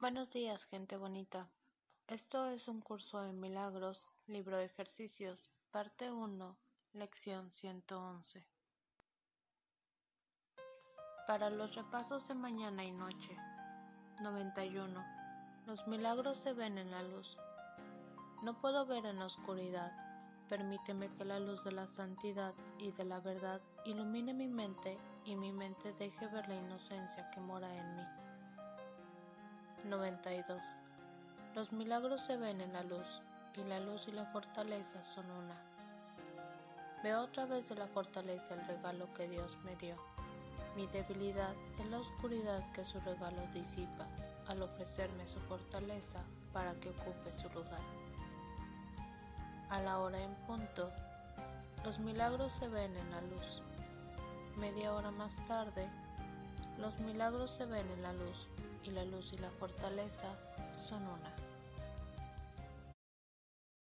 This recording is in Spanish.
Buenos días, gente bonita. Esto es un curso de milagros, libro de ejercicios, parte 1, lección 111. Para los repasos de mañana y noche. 91. Los milagros se ven en la luz. No puedo ver en oscuridad. Permíteme que la luz de la santidad y de la verdad ilumine mi mente y mi mente deje ver la inocencia que mora en mí. 92. Los milagros se ven en la luz, y la luz y la fortaleza son una. Veo otra vez de la fortaleza el regalo que Dios me dio. Mi debilidad es la oscuridad que su regalo disipa al ofrecerme su fortaleza para que ocupe su lugar. A la hora en punto, los milagros se ven en la luz. Media hora más tarde, los milagros se ven en la luz y la luz y la fortaleza son una.